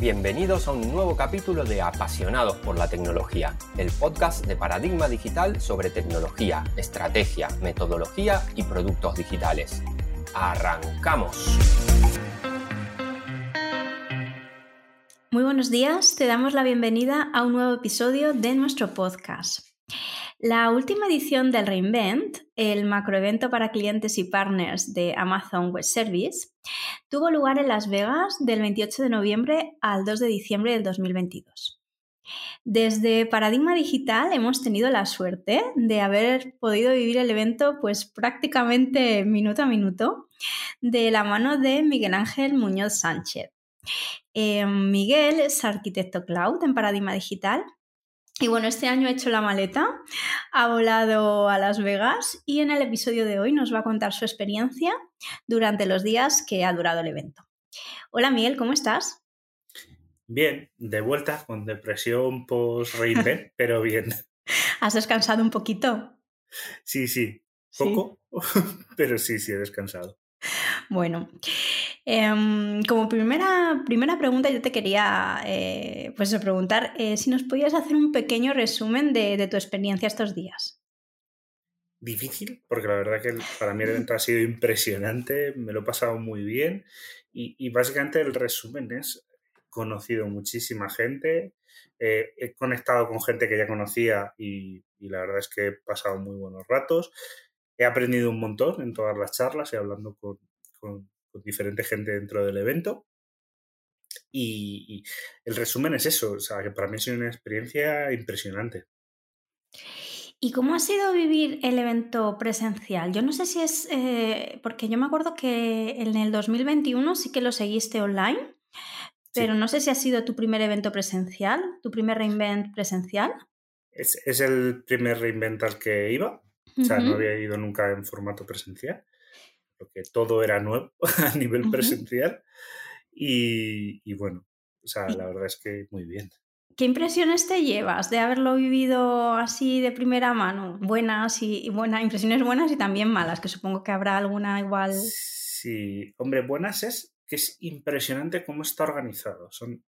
Bienvenidos a un nuevo capítulo de Apasionados por la Tecnología, el podcast de Paradigma Digital sobre tecnología, estrategia, metodología y productos digitales. ¡Arrancamos! Muy buenos días, te damos la bienvenida a un nuevo episodio de nuestro podcast. La última edición del Reinvent, el macroevento para clientes y partners de Amazon Web Service, tuvo lugar en Las Vegas del 28 de noviembre al 2 de diciembre del 2022. Desde Paradigma Digital hemos tenido la suerte de haber podido vivir el evento pues prácticamente minuto a minuto de la mano de Miguel Ángel Muñoz Sánchez. Eh, Miguel es arquitecto cloud en Paradigma Digital y bueno, este año ha hecho la maleta, ha volado a Las Vegas y en el episodio de hoy nos va a contar su experiencia durante los días que ha durado el evento. Hola Miguel, ¿cómo estás? Bien, de vuelta con depresión post-reinvent, pero bien. ¿Has descansado un poquito? Sí, sí, poco, pero sí, sí, he descansado. Bueno, Em, como primera, primera pregunta, yo te quería eh, pues preguntar eh, si nos podías hacer un pequeño resumen de, tu experiencia estos días. Difícil, porque la verdad que para mí el evento ha sido impresionante, me lo he pasado muy bien y, básicamente el resumen es conocido muchísima gente, eh, he conectado con gente que ya conocía y, la verdad es que he pasado muy buenos ratos, he aprendido un montón en todas las charlas y hablando con, con diferente gente dentro del evento. Y, el resumen es eso, o sea, que para mí ha sido una experiencia impresionante. ¿Y cómo ha sido vivir el evento presencial? Yo no sé si es, eh, porque yo me acuerdo que en el 2021 sí que lo seguiste online, pero no sé si ha sido tu primer evento presencial, tu primer reinvent presencial. Es, el primer reinvent al que iba, o sea, no había ido nunca en formato presencial porque todo era nuevo a nivel presencial. Y, bueno, o sea, la verdad es que muy bien. ¿Qué impresiones te llevas de haberlo vivido así de primera mano? Buenas y, buenas, impresiones buenas y también malas, que supongo que habrá alguna igual. Sí, hombre, buenas es que es impresionante cómo está organizado. Son,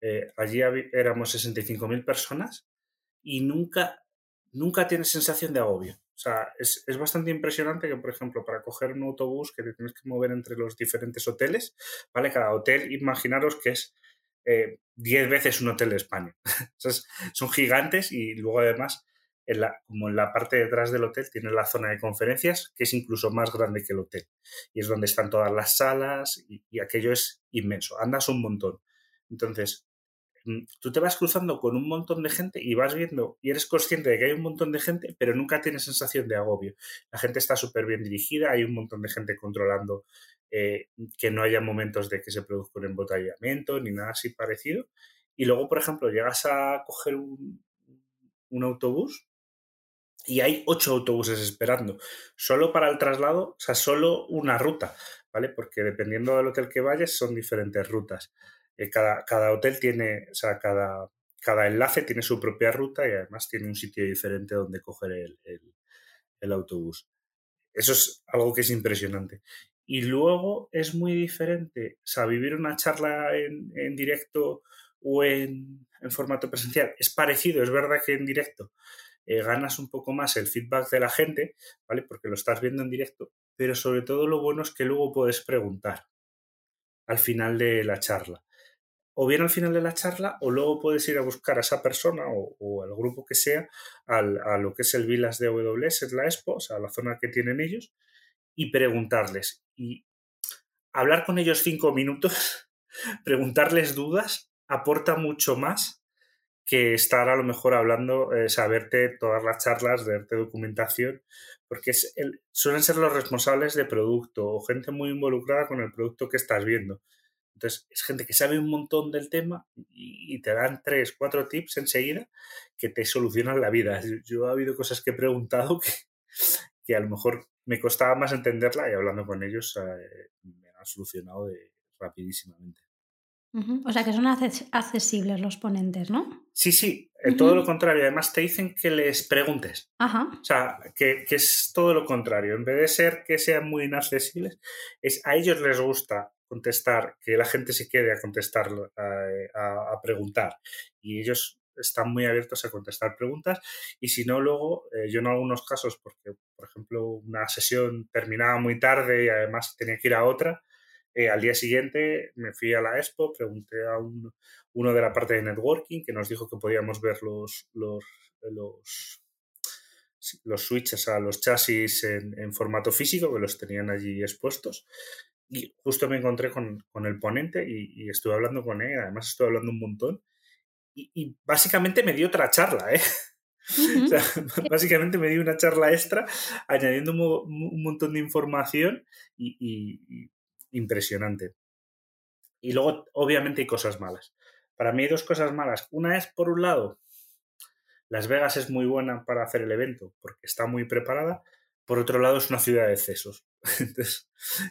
eh, allí éramos 65.000 personas y nunca, nunca tienes sensación de agobio. O sea, es, bastante impresionante que, por ejemplo, para coger un autobús que te tienes que mover entre los diferentes hoteles, ¿vale? Cada hotel, imaginaros que es 10 eh, veces un hotel de España. son gigantes y luego además, en la, como en la parte detrás del hotel, tiene la zona de conferencias, que es incluso más grande que el hotel. Y es donde están todas las salas y, y aquello es inmenso. Andas un montón. Entonces, tú te vas cruzando con un montón de gente y vas viendo y eres consciente de que hay un montón de gente, pero nunca tienes sensación de agobio. La gente está súper bien dirigida, hay un montón de gente controlando eh, que no haya momentos de que se produzca un embotellamiento ni nada así parecido. Y luego, por ejemplo, llegas a coger un, un autobús y hay ocho autobuses esperando, solo para el traslado, o sea, solo una ruta, ¿vale? Porque dependiendo del hotel que vayas, son diferentes rutas. Eh, cada, hotel tiene, o sea, cada, cada enlace tiene su propia ruta y además tiene un sitio diferente donde coger el, autobús. Eso es algo que es impresionante. Y luego es muy diferente, o sea, vivir una charla en, directo o en, formato presencial es parecido, es verdad que en directo eh, ganas un poco más el feedback de la gente, ¿vale? Porque lo estás viendo en directo, pero sobre todo lo bueno es que luego puedes preguntar al final de la charla o bien al final de la charla, o luego puedes ir a buscar a esa persona o, al grupo que sea a lo que es el Vilas de AWS, es la Expo, o sea, la zona que tienen ellos, y preguntarles. Y hablar con ellos cinco minutos, preguntarles dudas, aporta mucho más que estar a lo mejor hablando, eh, saberte todas las charlas, verte documentación, porque es el, suelen ser los responsables de producto o gente muy involucrada con el producto que estás viendo. Entonces, es gente que sabe un montón del tema y, te dan tres, cuatro tips enseguida que te solucionan la vida. Yo, ha habido cosas que he preguntado que, que, a lo mejor me costaba más entenderla y hablando con ellos eh, me han solucionado rapidísimamente. O sea que son accesibles los ponentes, ¿no? Sí, sí, todo lo contrario. Además te dicen que les preguntes. Ajá. O sea, que, que, es todo lo contrario. En vez de ser que sean muy inaccesibles, es, a ellos les gusta contestar, que la gente se quede a contestar, a, a preguntar. Y ellos están muy abiertos a contestar preguntas y si no, luego eh, yo en algunos casos, porque por ejemplo una sesión terminaba muy tarde y además tenía que ir a otra, eh, al día siguiente me fui a la expo, pregunté a un, uno de la parte de networking que nos dijo que podíamos ver los, los, los, los switches a los chasis en, formato físico, que los tenían allí expuestos. Y justo me encontré con, con el ponente y, y, estuve hablando con él, además estuve hablando un montón y, básicamente me dio otra charla, ¿eh? básicamente me dio una charla extra añadiendo un, montón de información y, impresionante. Y luego, obviamente, hay cosas malas. Para mí hay dos cosas malas. Una es, por un lado, Las Vegas es muy buena para hacer el evento porque está muy preparada, por otro lado es una ciudad de excesos. Entonces,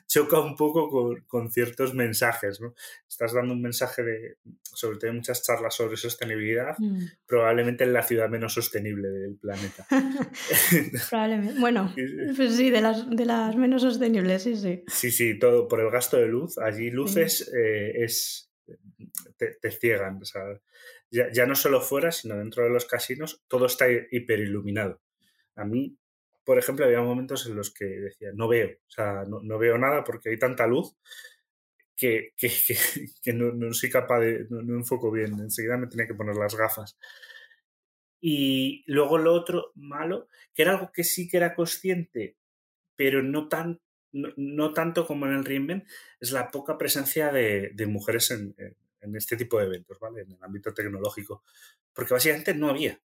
choca un poco con, ciertos mensajes, ¿no? Estás dando un mensaje de, sobre todo muchas charlas sobre sostenibilidad, mm. probablemente en la ciudad menos sostenible del planeta. probablemente. Bueno, pues sí, de las, de las menos sostenibles, sí, sí. Sí, sí, todo por el gasto de luz. Allí luces eh, es te, ciegan. O sea, ya, ya no solo fuera, sino dentro de los casinos, todo está hiperiluminado. A mí por ejemplo, había momentos en los que decía, no veo, o sea, no, veo nada porque hay tanta luz que, no, soy capaz de, no, enfoco bien, enseguida me tenía que poner las gafas. Y luego lo otro malo, que era algo que sí que era consciente, pero no, tan, no, tanto como en el Reinvent, es la poca presencia de, mujeres en, en, este tipo de eventos, ¿vale? En el ámbito tecnológico. Porque básicamente no había.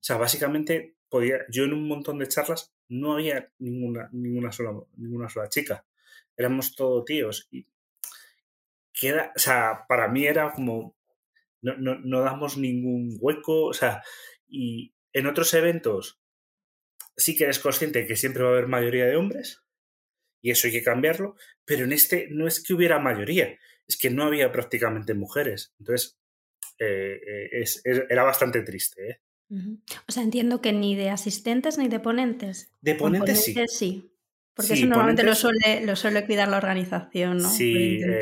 O sea, básicamente podía, yo en un montón de charlas no había ninguna, ninguna, sola, ninguna sola chica. Éramos todos tíos. Y queda, o sea, para mí era como, no, no, no damos ningún hueco, o sea, y en otros eventos sí que eres consciente que siempre va a haber mayoría de hombres, y eso hay que cambiarlo, pero en este no es que hubiera mayoría, es que no había prácticamente mujeres. Entonces, eh, eh, era bastante triste. ¿eh? O sea, entiendo que ni de asistentes ni de ponentes. De ponentes, sí. Porque eso normalmente lo, suele, lo suele cuidar la organización, ¿no? Sí, eh,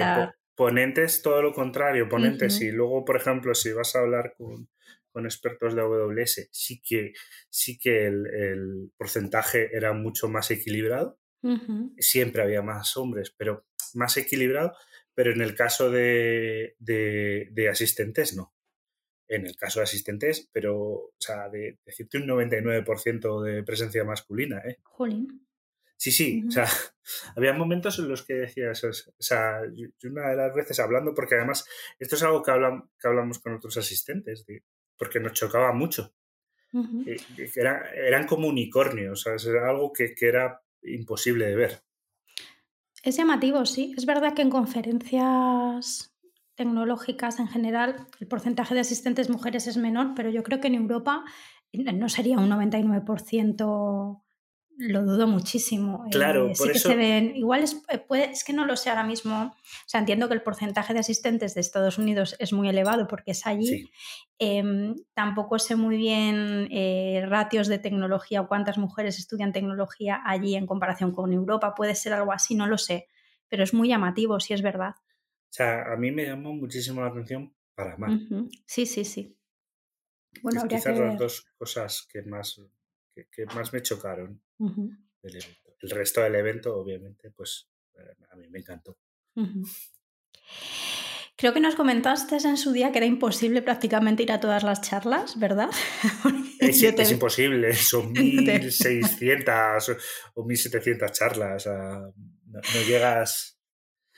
ponentes todo lo contrario, ponentes. Y luego, por ejemplo, si vas a hablar con, expertos de AWS, sí que, sí que el, porcentaje era mucho más equilibrado. Siempre había más hombres, pero más equilibrado. Pero en el caso de asistentes, no en el caso de asistentes, pero, o sea, de, decirte un 99% de presencia masculina, ¿eh? Jolín. Sí, sí, o sea, había momentos en los que decías, o sea, yo una de las veces hablando, porque además esto es algo que, hablan, que hablamos con otros asistentes, porque nos chocaba mucho. eran como unicornios, o sea, era algo que, que era imposible de ver. Es llamativo, sí. Es verdad que en conferencias tecnológicas en general, el porcentaje de asistentes mujeres es menor, pero yo creo que en Europa no sería un 99%, lo dudo muchísimo. Eh, claro, por eso... se ven, igual es, eh, puede, es que no lo sé ahora mismo, o sea, entiendo que el porcentaje de asistentes de Estados Unidos es muy elevado porque es allí. Em, tampoco sé muy bien eh, ratios de tecnología o cuántas mujeres estudian tecnología allí en comparación con Europa. Puede ser algo así, no lo sé, pero es muy llamativo, si es verdad. O sea, a mí me llamó muchísimo la atención para mal. Sí, sí, sí. Bueno, es quizás las dos cosas que más, que, más me chocaron del evento. El resto del evento, obviamente, pues eh, a mí me encantó. Creo que nos comentaste en su día que era imposible prácticamente ir a todas las charlas, ¿verdad? Es, es, imposible, son 1.600 o 1.700 charlas. no, llegas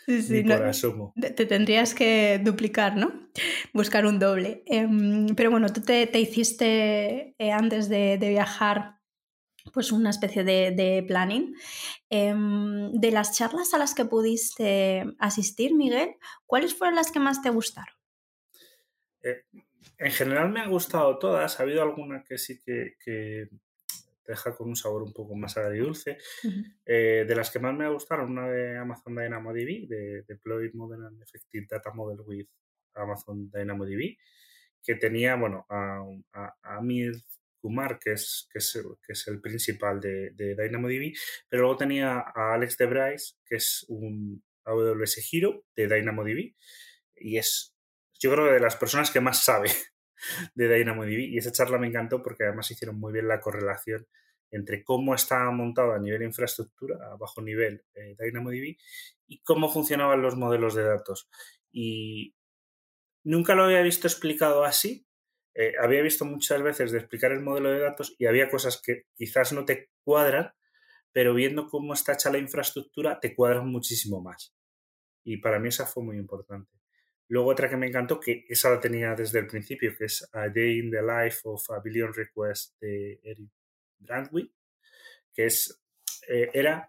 Sí, te, tendrías que duplicar, ¿no? Buscar un doble. Em, pero bueno, tú te, hiciste eh, antes de, viajar pues una especie de, planning. Em, de las charlas a las que pudiste asistir, Miguel, ¿cuáles fueron las que más te gustaron? Eh, en general me han gustado todas. Ha habido alguna que sí que, deja con un sabor un poco más agridulce. Eh, de las que más me gustaron, una de Amazon DynamoDB, de Deploy Modern and Effective Data Model with Amazon DynamoDB, que tenía, bueno, a, Amir Kumar, que es, que es, que es el principal de, de, DynamoDB, pero luego tenía a Alex DeBrice, que es un AWS Hero de DynamoDB y es, yo creo, de las personas que más sabe de DynamoDB y esa charla me encantó porque además hicieron muy bien la correlación entre cómo estaba montado a nivel infraestructura, a bajo nivel eh, DynamoDB y cómo funcionaban los modelos de datos. Y nunca lo había visto explicado así. Eh, había visto muchas veces de explicar el modelo de datos y había cosas que quizás no te cuadran, pero viendo cómo está hecha la infraestructura te cuadran muchísimo más. Y para mí esa fue muy importante. Luego otra que me encantó, que esa la tenía desde el principio, que es A Day in the Life of a Billion Requests de Eric Brandwick, que es, eh, era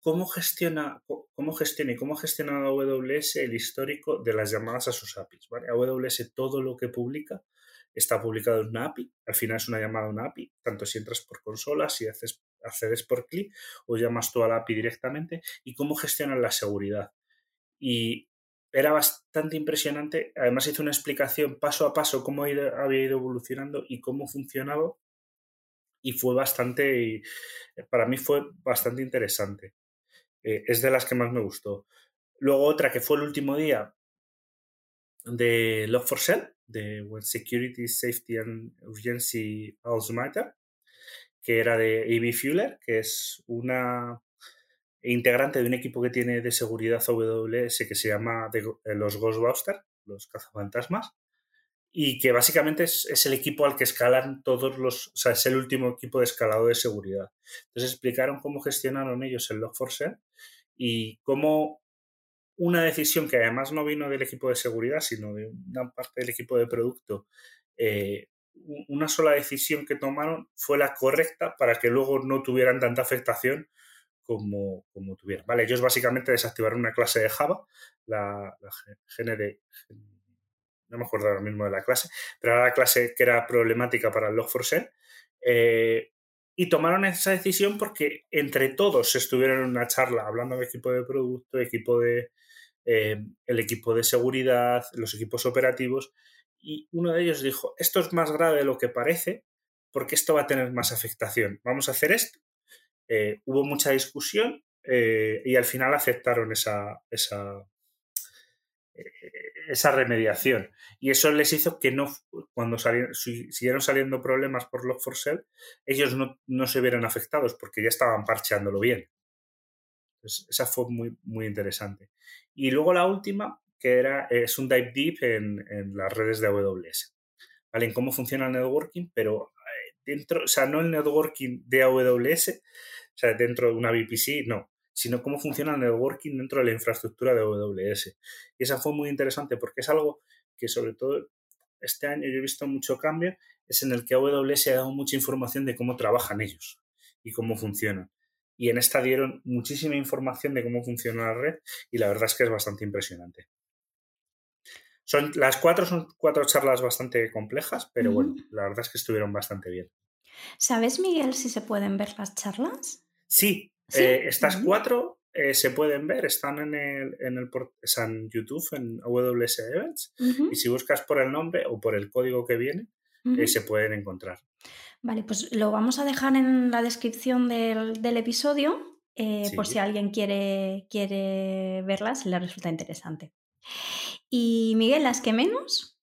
cómo gestiona, cómo gestiona y cómo gestiona AWS el histórico de las llamadas a sus APIs. ¿vale? AWS todo lo que publica está publicado en una API, al final es una llamada a una API, tanto si entras por consola, si haces, accedes por clic o llamas tú a la API directamente y cómo gestionan la seguridad. Y era bastante impresionante, además hizo una explicación paso a paso cómo había ido evolucionando y cómo funcionaba y fue bastante, para mí fue bastante interesante. Eh, es de las que más me gustó. Luego otra que fue el último día de Log4Shell, de When Security, Safety and Urgency Also Matter, que era de A.B. Fuller, que es una integrante de un equipo que tiene de seguridad AWS que se llama los Ghostbusters, los cazafantasmas, y que básicamente es, el equipo al que escalan todos los, o sea, es el último equipo de escalado de seguridad. Entonces explicaron cómo gestionaron ellos el Log4Shell y cómo una decisión que además no vino del equipo de seguridad, sino de una parte del equipo de producto, eh, una sola decisión que tomaron fue la correcta para que luego no tuvieran tanta afectación como, como tuvieran. Vale, ellos básicamente desactivaron una clase de Java, la, la GND, no me acuerdo ahora mismo de la clase, pero era la clase que era problemática para el Log4Shell. Eh, y tomaron esa decisión porque entre todos estuvieron en una charla hablando de equipo de producto, equipo eh, el equipo de seguridad, los equipos operativos, y uno de ellos dijo, esto es más grave de lo que parece porque esto va a tener más afectación. Vamos a hacer esto. Eh, hubo mucha discusión y al final aceptaron esa, esa, esa remediación. Y eso les hizo que no, cuando salieron, siguieron saliendo problemas por Log4Shell, ellos no, se vieran afectados porque ya estaban parcheándolo bien. esa fue muy, muy interesante. Y luego la última, que era, es un dive deep en, en las redes de AWS. ¿Vale? En cómo funciona el networking, pero eh, dentro, o sea, no el networking de AWS, sea, dentro de una VPC, no, sino cómo funciona el networking dentro de la infraestructura de AWS. Y esa fue muy interesante porque es algo que sobre todo este año yo he visto mucho cambio, es en el que AWS ha dado mucha información de cómo trabajan ellos y cómo funcionan. Y en esta dieron muchísima información de cómo funciona la red y la verdad es que es bastante impresionante. Son, las cuatro son cuatro charlas bastante complejas, pero bueno, la verdad es que estuvieron bastante bien. ¿Sabes, Miguel, si se pueden ver las charlas? Sí, eh, estas cuatro eh, se pueden ver, están en el, en el YouTube, en AWS Events, y si buscas por el nombre o por el código que viene, eh, se pueden encontrar. Vale, pues lo vamos a dejar en la descripción del, episodio por si alguien quiere, quiere verlas, le resulta interesante. Y Miguel, ¿las que menos?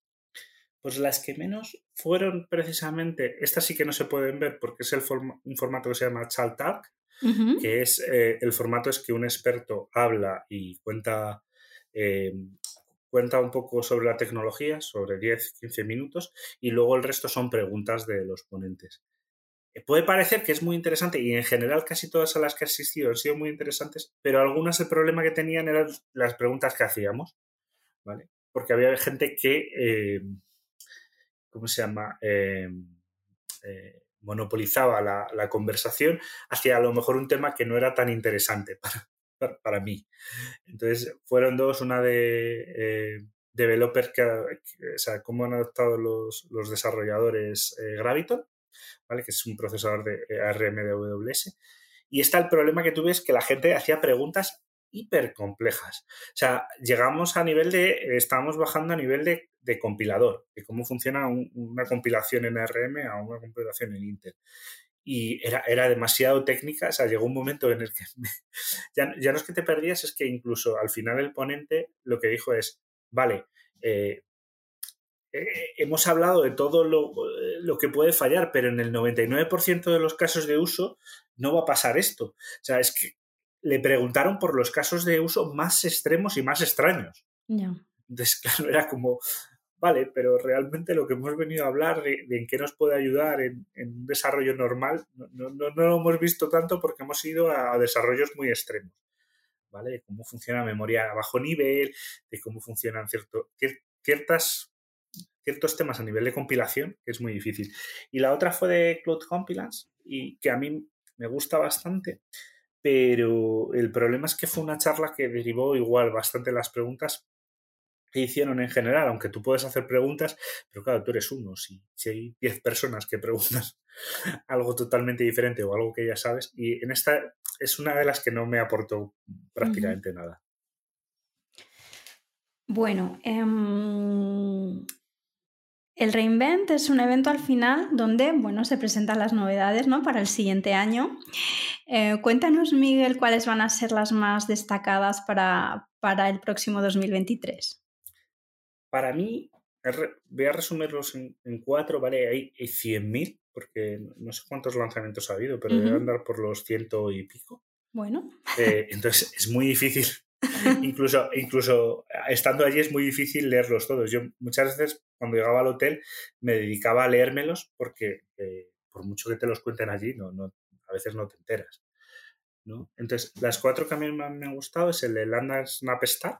Pues las que menos fueron precisamente, estas sí que no se pueden ver porque es el un formato que se llama Que es eh, el formato es que un experto habla y cuenta, eh, cuenta un poco sobre la tecnología, sobre 10-15 minutos, y luego el resto son preguntas de los ponentes. Eh, puede parecer que es muy interesante y en general casi todas las que he asistido han sido muy interesantes, pero algunas el problema que tenían eran las preguntas que hacíamos, ¿vale? Porque había gente que, ¿cómo se llama? Monopolizaba la, conversación hacia a lo mejor un tema que no era tan interesante para, para, mí. Entonces, fueron dos, una de eh, developers, que, o sea, cómo han adoptado los, los desarrolladores eh, Graviton, ¿vale? que es un procesador de ARM de AWS. Y está el problema que tuve es que la gente hacía preguntas hiper complejas. O sea, llegamos a nivel de, estamos bajando a nivel de, compilador, de cómo funciona una compilación en ARM a una compilación en Intel. y era, era demasiado técnica, o sea, llegó un momento en el que ya, ya, no es que te perdías, es que incluso al final el ponente lo que dijo es, vale, eh, eh, hemos hablado de todo lo, lo, que puede fallar, pero en el 99% de los casos de uso no va a pasar esto. O sea, es que le preguntaron por los casos de uso más extremos y más extraños. Entonces, claro, era como, vale, pero realmente lo que hemos venido a hablar de, en qué nos puede ayudar en, un desarrollo normal, no, no, no, lo hemos visto tanto porque hemos ido a, desarrollos muy extremos, ¿vale? De cómo funciona memoria a bajo nivel, de cómo funcionan cierto, ciertas, ciertos temas a nivel de compilación, que es muy difícil. Y la otra fue de Cloud Compilance, y que a mí me gusta bastante, pero el problema es que fue una charla que derivó igual bastante las preguntas que hicieron en general, aunque tú puedes hacer preguntas, pero claro, tú eres uno. Si, si hay 10 personas que preguntas algo totalmente diferente o algo que ya sabes, y en esta es una de las que no me aportó prácticamente nada. Bueno, em, el Reinvent es un evento al final donde bueno, se presentan las novedades ¿no? para el siguiente año. Eh, cuéntanos, Miguel, cuáles van a ser las más destacadas para, para el próximo 2023. Para mí, voy a resumirlos en, cuatro, ¿vale? Hay, 100.000, porque no sé cuántos lanzamientos ha habido, pero debe andar por los ciento y pico. Bueno. Eh, entonces es muy difícil, incluso, incluso estando allí es muy difícil leerlos todos. Yo muchas veces cuando llegaba al hotel me dedicaba a leérmelos porque eh, por mucho que te los cuenten allí, no, no, a veces no te enteras. ¿no? Entonces, las cuatro que a mí me han gustado es el de Lambda Snap Star,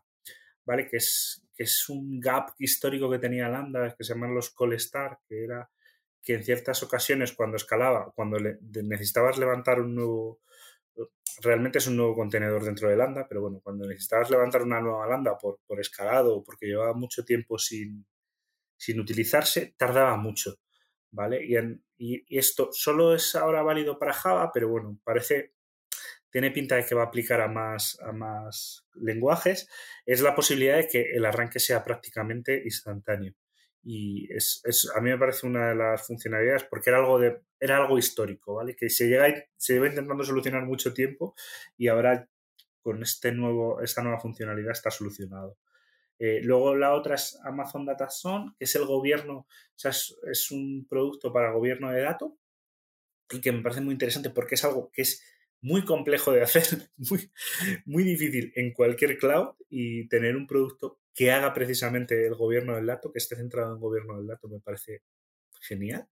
¿vale? Que es, que es un gap histórico que tenía Lambda, que se llaman los Call Star, que era que en ciertas ocasiones cuando escalaba, cuando necesitabas levantar un nuevo, realmente es un nuevo contenedor dentro de Lambda, pero bueno, cuando necesitabas levantar una nueva Lambda por, por escalado o porque llevaba mucho tiempo sin, sin utilizarse, tardaba mucho, ¿vale? Y, esto solo es ahora válido para Java, pero bueno, parece tiene pinta de que va a aplicar a más, a más lenguajes, es la posibilidad de que el arranque sea prácticamente instantáneo. Y es, a mí me parece una de las funcionalidades porque era algo, de, era algo histórico, ¿vale? Que se, llega, se lleva intentando solucionar mucho tiempo y ahora con este nuevo, esta nueva funcionalidad está solucionado. Eh, luego la otra es Amazon Data Zone, que es el gobierno, es, es, un producto para gobierno de datos y que me parece muy interesante porque es algo que es muy complejo de hacer, muy, muy difícil en cualquier cloud y tener un producto que haga precisamente el gobierno del dato, que esté centrado en gobierno del dato, me parece genial.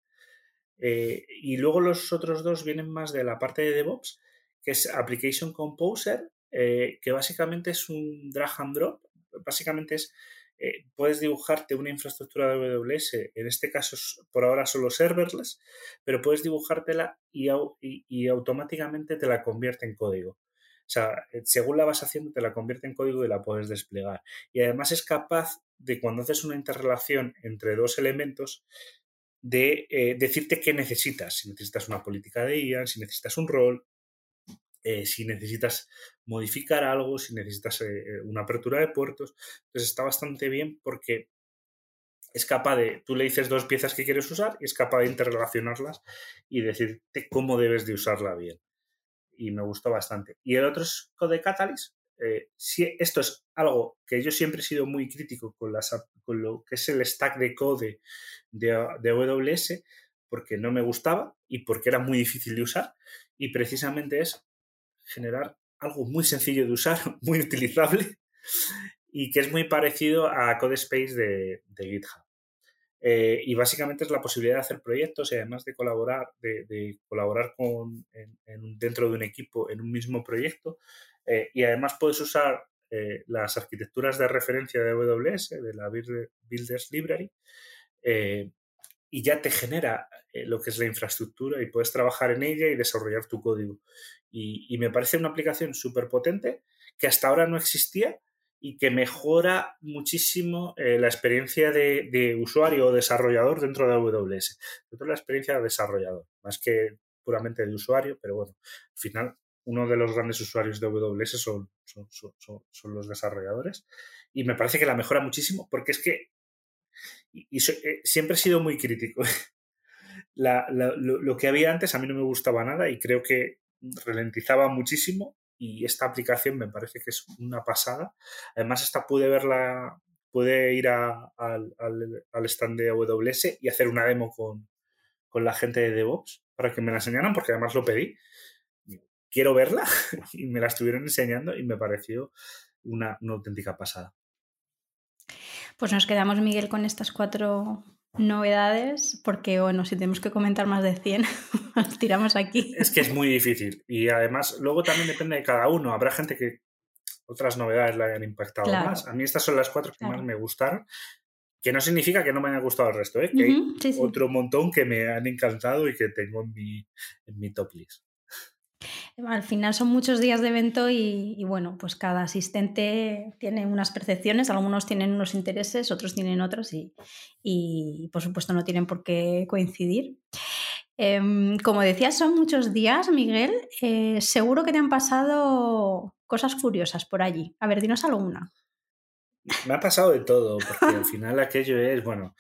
Eh, y luego los otros dos vienen más de la parte de DevOps, que es Application Composer, eh, que básicamente es un drag and drop. Básicamente es eh, puedes dibujarte una infraestructura de AWS, en este caso por ahora solo serverless, pero puedes dibujártela y, automáticamente te la convierte en código. O sea, eh, según la vas haciendo, te la convierte en código y la puedes desplegar. Y además es capaz de, cuando haces una interrelación entre dos elementos, de eh, decirte qué necesitas. Si necesitas una política de IA, si necesitas un rol, eh, si necesitas modificar algo, si necesitas eh, eh, una apertura de puertos. Entonces está bastante bien porque es capaz de, tú le dices dos piezas que quieres usar y es capaz de interrelacionarlas y decirte cómo debes de usarla bien. Y me gustó bastante. Y el otro es Code Catalyst. si esto es algo que yo siempre he sido muy crítico con, las, con lo que es el stack de code de, de AWS, porque no me gustaba y porque era muy difícil de usar. Y precisamente es generar algo muy sencillo de usar, muy utilizable y que es muy parecido a CodeSpace de, de GitHub. Eh, y básicamente es la posibilidad de hacer proyectos y además de colaborar, de, colaborar con, dentro de un equipo en un mismo proyecto. Eh, y además puedes usar eh, las arquitecturas de referencia de AWS, de la Builders Library, y ya te genera lo que es la infraestructura y puedes trabajar en ella y desarrollar tu código. Y, me parece una aplicación súper potente que hasta ahora no existía y que mejora muchísimo eh, la experiencia de, usuario o desarrollador dentro de AWS. Dentro de la experiencia de desarrollador, más que puramente de usuario, pero bueno, al final uno de los grandes usuarios de AWS son, son, los desarrolladores. Y me parece que la mejora muchísimo porque es que y, eh, siempre he sido muy crítico lo, que había antes a mí no me gustaba nada y creo que ralentizaba muchísimo y esta aplicación me parece que es una pasada. Además, esta pude verla, pude ir al, stand de AWS y hacer una demo con, con la gente de DevOps para que me la enseñaran, porque además lo pedí. Quiero verla y me la estuvieron enseñando y me pareció una, una auténtica pasada. Pues nos quedamos, Miguel, con estas cuatro novedades, porque bueno, si tenemos que comentar más de 100, nos tiramos aquí. Es que es muy difícil y además luego también depende de cada uno. Habrá gente que otras novedades le hayan impactado más. A mí estas son las cuatro que más me gustaron, que no significa que no me haya gustado el resto, ¿eh? que hay otro montón que me han encantado y que tengo en mi, en mi top list. Al final son muchos días de evento y, bueno, pues cada asistente tiene unas percepciones, algunos tienen unos intereses, otros tienen otros y, por supuesto no tienen por qué coincidir. Em, como decías, son muchos días, Miguel. Eh, seguro que te han pasado cosas curiosas por allí. A ver, dinos alguna. Me ha pasado de todo, porque al final aquello es, bueno,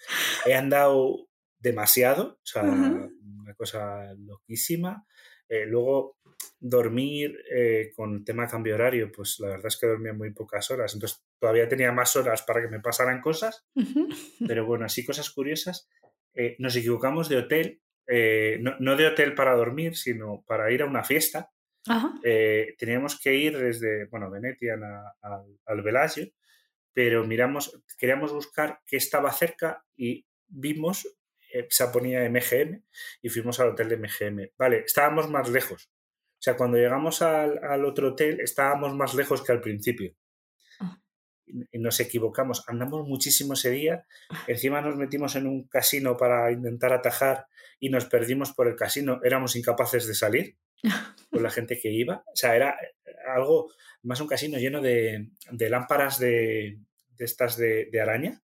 he andado demasiado, o sea, una cosa loquísima. Eh, luego, dormir eh, con el tema de cambio horario, pues la verdad es que dormía muy pocas horas, entonces todavía tenía más horas para que me pasaran cosas, pero bueno, así cosas curiosas. Eh, nos equivocamos de hotel, no, de hotel para dormir, sino para ir a una fiesta. teníamos que ir desde, bueno, Venetian al, al Bellagio, pero miramos, queríamos buscar qué estaba cerca y vimos eh, se ponía MGM y fuimos al hotel de MGM. Vale, estábamos más lejos. O sea, cuando llegamos al, otro hotel estábamos más lejos que al principio. Ah. Y nos equivocamos. Andamos muchísimo ese día. Encima nos metimos en un casino para intentar atajar y nos perdimos por el casino. Éramos incapaces de salir con la gente que iba. O sea, era algo, más un casino lleno de, lámparas de, estas de araña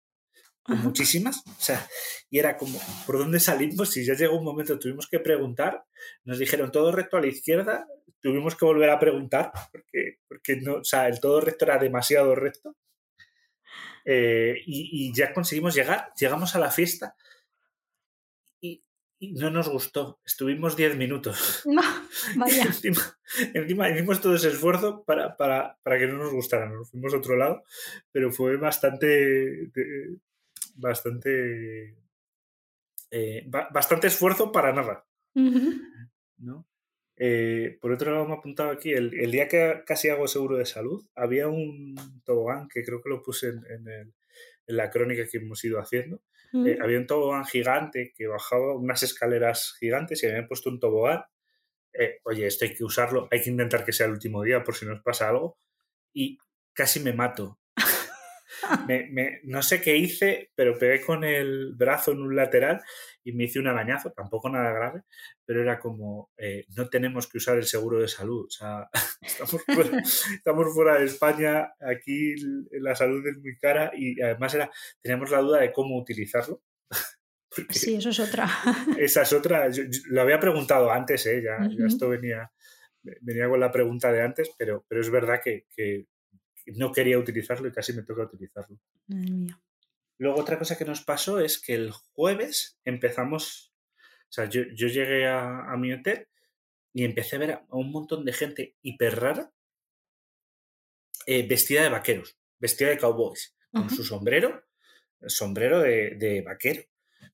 muchísimas, o sea, y era como, ¿por dónde salimos? Si ya llegó un momento, tuvimos que preguntar, nos dijeron todo recto a la izquierda, tuvimos que volver a preguntar, porque, porque no, o sea, el todo recto era demasiado recto. Eh, y, ya conseguimos llegar, llegamos a la fiesta y, no nos gustó, estuvimos 10 minutos. No, vaya. encima, hicimos todo ese esfuerzo para, para, para, que no nos gustara, nos fuimos a otro lado, pero fue bastante bastante. Eh, bastante esfuerzo para nada. ¿no? Eh, por otro lado, me ha apuntado aquí, el, día que casi hago seguro de salud, había un tobogán que creo que lo puse en, la crónica que hemos ido haciendo. Eh, había un tobogán gigante que bajaba unas escaleras gigantes y habían puesto un tobogán. oye, esto hay que usarlo, hay que intentar que sea el último día por si nos pasa algo. Y casi me mato no sé qué hice, pero pegué con el brazo en un lateral y me hice un arañazo, tampoco nada grave, pero era como, eh, no tenemos que usar el seguro de salud, o sea, estamos fuera, de España, aquí la salud es muy cara y además era, teníamos la duda de cómo utilizarlo. sí, eso es otra. esa es otra, lo había preguntado antes, ¿eh? ya, esto venía, venía con la pregunta de antes, pero, pero es verdad que, que no quería utilizarlo y casi me toca utilizarlo. Luego otra cosa que nos pasó es que el jueves empezamos, o sea, yo, llegué a, mi hotel y empecé a ver a un montón de gente hiper rara eh, vestida de vaqueros, vestida de cowboys, con su sombrero, sombrero de, vaquero,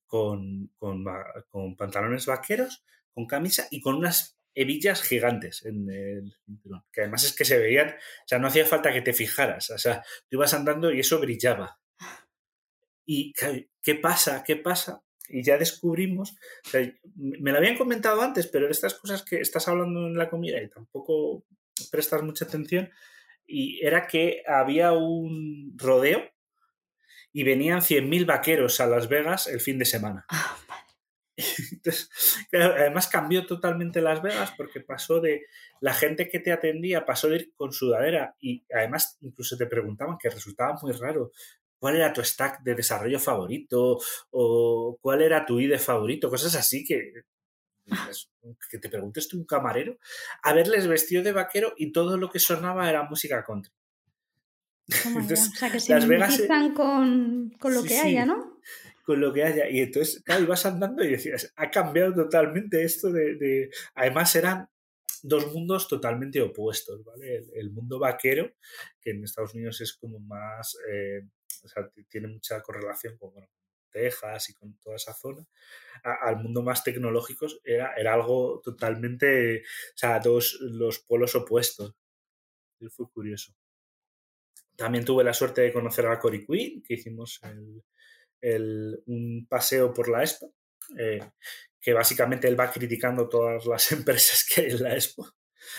con, con, con pantalones vaqueros, con camisa y con unas hebillas gigantes en el cinturón, que además es que se veían, o sea, no hacía falta que te fijaras, o sea, tú ibas andando y eso brillaba. Y, ¿qué pasa? ¿Qué pasa? Y ya descubrimos, me lo habían comentado antes, pero estas cosas que estás hablando en la comida y tampoco prestas mucha atención, y era que había un rodeo y venían 100.000 vaqueros a Las Vegas el fin de semana. Ah, además cambió totalmente Las Vegas porque pasó de la gente que te atendía, pasó de ir con sudadera y además incluso te preguntaban que resultaba muy raro cuál era tu stack de desarrollo favorito o cuál era tu IDE favorito, cosas así que, que te preguntes tú un camarero, a verles vestido de vaquero y todo lo que sonaba era música country. o sea, que se Las Vegas, con, con, lo que haya, ¿no? Con lo que haya. Y entonces, claro, ibas andando y decías, ha cambiado totalmente esto de... Además eran dos mundos totalmente opuestos, ¿vale? El, mundo vaquero, que en Estados Unidos es como más, eh, o sea, tiene mucha correlación con Texas y con toda esa zona, al mundo más tecnológico era, era algo totalmente, o sea, dos los polos opuestos. Fue curioso. También tuve la suerte de conocer a Cory Quinn, que hicimos el, un paseo por la Expo. Eh, que básicamente él va criticando todas las empresas que hay en la Expo.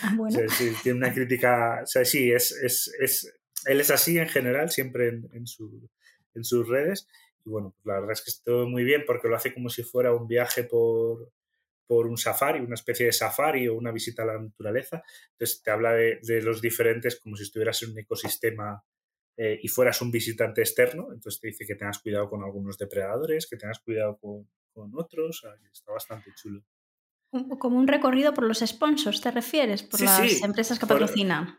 Ah, bueno. tiene una crítica, o sea, sí, es, es, es, él es así en general, siempre en, en, su, en sus redes. Y bueno, pues la verdad es que estuvo muy bien porque lo hace como si fuera un viaje por, por un safari, una especie de safari o una visita a la naturaleza. Entonces te habla de, de los diferentes como si estuvieras en un ecosistema eh, y fueras un visitante externo. Entonces te dice que tengas cuidado con algunos depredadores, que tengas cuidado con, con otros. está bastante chulo. Como un recorrido por los sponsors, ¿te refieres? Por las empresas que patrocinan.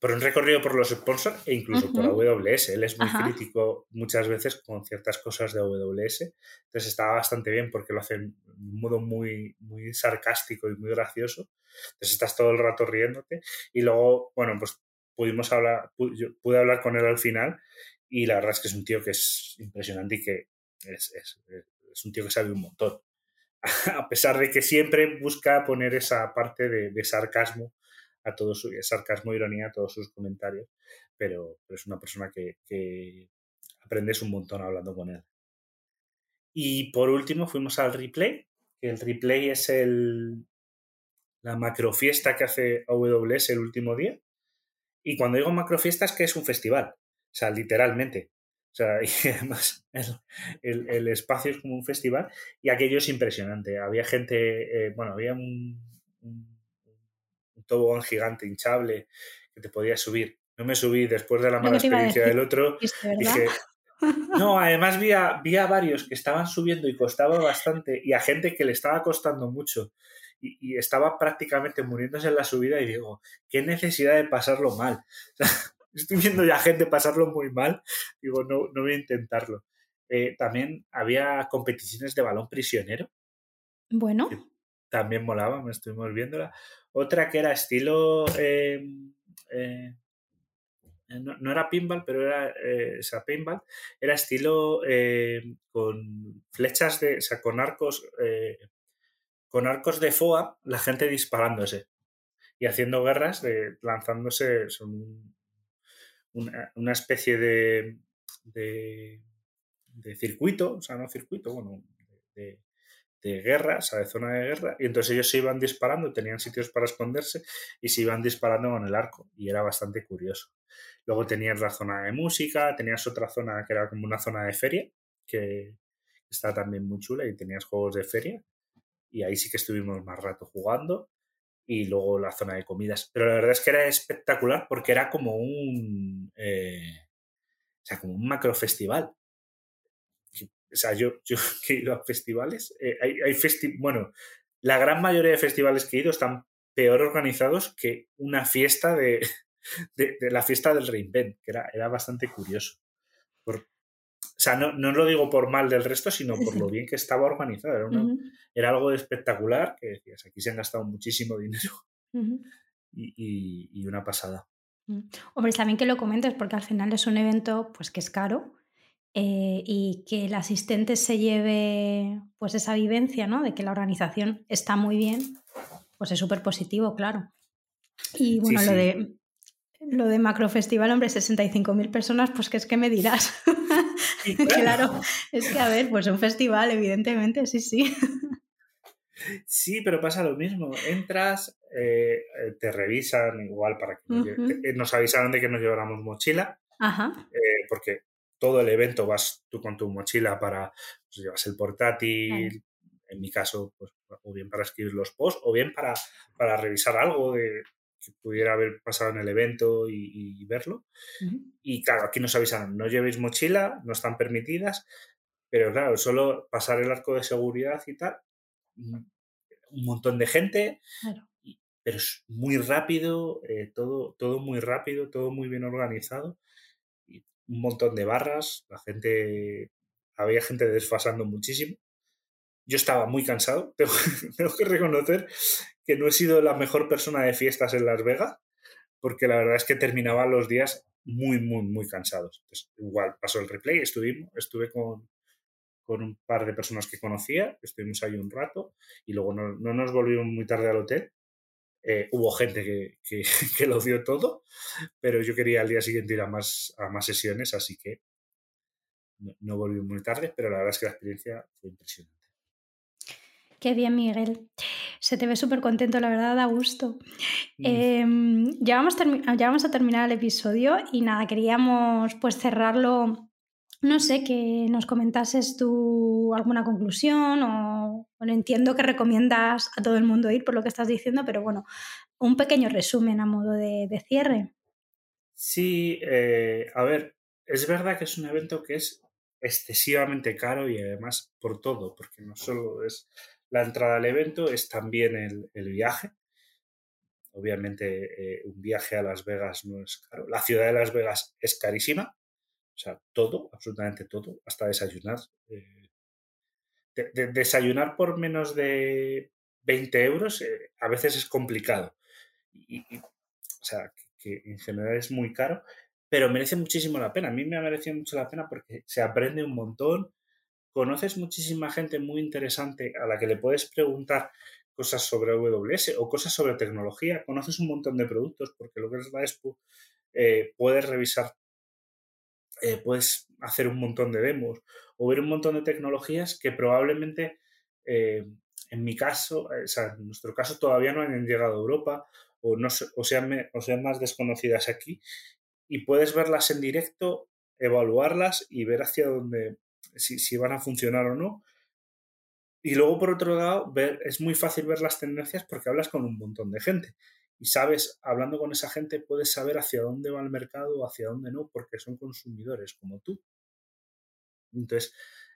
Por un recorrido por los sponsors e incluso por AWS. Él es muy crítico muchas veces con ciertas cosas de AWS. Entonces estaba bastante bien porque lo hace de un modo muy, muy sarcástico y muy gracioso. Entonces estás todo el rato riéndote. Y luego, bueno, pues pudimos hablar, pude, hablar con él al final y la verdad es que es un tío que es impresionante y que es un tío que sabe un montón. a pesar de que siempre busca poner esa parte de, sarcasmo a todo su sarcasmo ironía a todos sus comentarios, pero, es una persona que, aprendes un montón hablando con él. Y por último fuimos al replay, que el replay es el, la macrofiesta que hace AWS el último día. Y cuando digo macrofiesta es que es un festival, o sea, literalmente. O sea, y además el, el, espacio es como un festival y aquello es impresionante. Había gente, eh, bueno, había un, un, tobogán gigante, hinchable, que te podías subir. No me subí después de la mala experiencia del otro. Dije, no, además vi a, vi a, varios que estaban subiendo y costaba bastante y a gente que le estaba costando mucho y, y estaba prácticamente muriéndose en la subida y digo, qué necesidad de pasarlo mal. Estoy viendo ya gente pasarlo muy mal, digo, no, no voy a intentarlo. Eh, también había competiciones de balón prisionero. Bueno. También molaba, me estuvimos viéndola. Otra que era estilo. Em, eh, no, era pinball, pero era. Eh, o sea, pinball. Era estilo con flechas de. O sea, con arcos. Con arcos de FOA, la gente disparándose y haciendo guerras, de, lanzándose. Son una, especie de, de, circuito, o sea, no circuito, bueno, de, de guerra, o sea, de zona de guerra, y entonces ellos se iban disparando, tenían sitios para esconderse y se iban disparando con el arco, y era bastante curioso. Luego tenías la zona de música, tenías otra zona que era como una zona de feria, que está también muy chula, y tenías juegos de feria, y ahí sí que estuvimos más rato jugando y luego la zona de comidas. Pero la verdad es que era espectacular porque era como un. Eh, o sea, como un macro festival. O sea, yo, yo que he ido a festivales. Eh, hay, hay bueno, la gran mayoría de festivales que he ido están peor organizados que una fiesta de, de, la fiesta del Reinvent, que era, era bastante curioso. O sea, no, no, lo digo por mal del resto, sino por lo bien que estaba organizado. Era, era algo espectacular que decías, aquí se han gastado muchísimo dinero y, y, una pasada. Mm. Hombre, bien que lo comentes porque al final es un evento pues que es caro eh, y que el asistente se lleve pues esa vivencia, ¿no? De que la organización está muy bien, pues es súper positivo, claro. Y bueno, lo de lo de macrofestival, hombre, 65.000 personas, pues que es que me dirás. claro. es que a ver, pues un festival, evidentemente, sí, sí. Sí, pero pasa lo mismo. Entras, eh, te revisan igual para que eh, nos, avisaron de que nos lleváramos mochila. Ajá. Eh, porque todo el evento vas tú con tu mochila para, pues llevas el portátil, en mi caso, pues o bien para escribir los posts, o bien para, para revisar algo de, que pudiera haber pasado en el evento y, verlo. Y claro, aquí nos avisaron, no llevéis mochila, no están permitidas, pero claro, solo pasar el arco de seguridad y tal, mm, un montón de gente, pero es muy rápido, eh, todo, todo muy rápido, todo muy bien organizado, y un montón de barras, la gente había gente desfasando muchísimo. Yo estaba muy cansado, tengo, que reconocer que no he sido la mejor persona de fiestas en Las Vegas, porque la verdad es que terminaba los días muy, muy, muy cansados. Entonces, igual pasó el replay, estuvimos, estuve con, con un par de personas que conocía, estuvimos ahí un rato y luego no, no nos volvimos muy tarde al hotel. Eh, hubo gente que, que, lo dio todo, pero yo quería al día siguiente ir a más, a más sesiones, así que no volví muy tarde, pero la verdad es que la experiencia fue impresionante. Qué bien, Miguel. Se te ve súper contento, la verdad, da gusto. Mm. Eh, ya, vamos ya, vamos a terminar el episodio y nada, queríamos pues cerrarlo, no sé, que nos comentases tú alguna conclusión o, bueno, entiendo que recomiendas a todo el mundo ir por lo que estás diciendo, pero bueno, un pequeño resumen a modo de, de cierre. Sí, eh, a ver, es verdad que es un evento que es excesivamente caro y además por todo, porque no solo es la entrada al evento es también el, el viaje. Obviamente eh, un viaje a Las Vegas no es caro. La ciudad de Las Vegas es carísima. O sea, todo, absolutamente todo, hasta desayunar. Eh, de, de, desayunar por menos de 20 euros eh, a veces es complicado. O sea, que, que en general es muy caro, pero merece muchísimo la pena. A mí me ha merecido mucho la pena porque se aprende un montón, conoces muchísima gente muy interesante a la que le puedes preguntar cosas sobre AWS o cosas sobre tecnología, conoces un montón de productos porque lo que es la Expo eh, puedes revisar, eh, puedes hacer un montón de demos o ver un montón de tecnologías que probablemente eh, en mi caso, o sea, en nuestro caso todavía no han llegado a Europa o, no, o, sean, o sean más desconocidas aquí y puedes verlas en directo, evaluarlas y ver hacia dónde si, si, van a funcionar o no. Y luego, por otro lado, ver, es muy fácil ver las tendencias porque hablas con un montón de gente. Y sabes, hablando con esa gente, puedes saber hacia dónde va el mercado o hacia dónde no, porque son consumidores como tú. Entonces,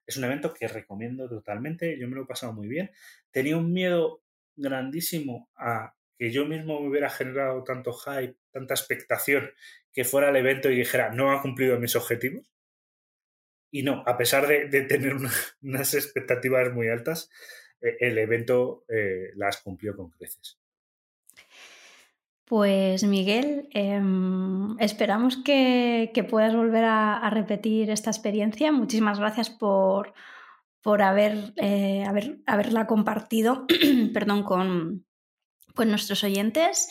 es un evento que recomiendo totalmente. Yo me lo he pasado muy bien. Tenía un miedo grandísimo a que yo mismo me hubiera generado tanto hype, tanta expectación, que fuera el evento y dijera, no ha cumplido mis objetivos. Y no, a pesar de, tener una, unas expectativas muy altas, eh, el evento eh, las cumplió con creces. Pues Miguel, eh, esperamos que, puedas volver a, repetir esta experiencia. Muchísimas gracias por, por haber, eh, haber, haberla compartido perdón, con, con nuestros oyentes.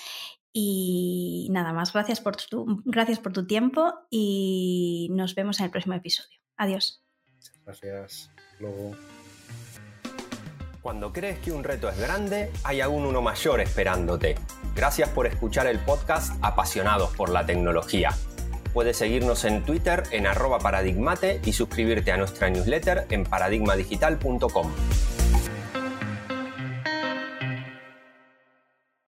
Y nada más, gracias por, tu, gracias por tu tiempo y nos vemos en el próximo episodio. Adiós. Gracias. Luego. Cuando crees que un reto es grande, hay aún uno mayor esperándote. Gracias por escuchar el podcast Apasionados por la Tecnología. Puedes seguirnos en Twitter en arroba paradigmate y suscribirte a nuestra newsletter en paradigmadigital.com.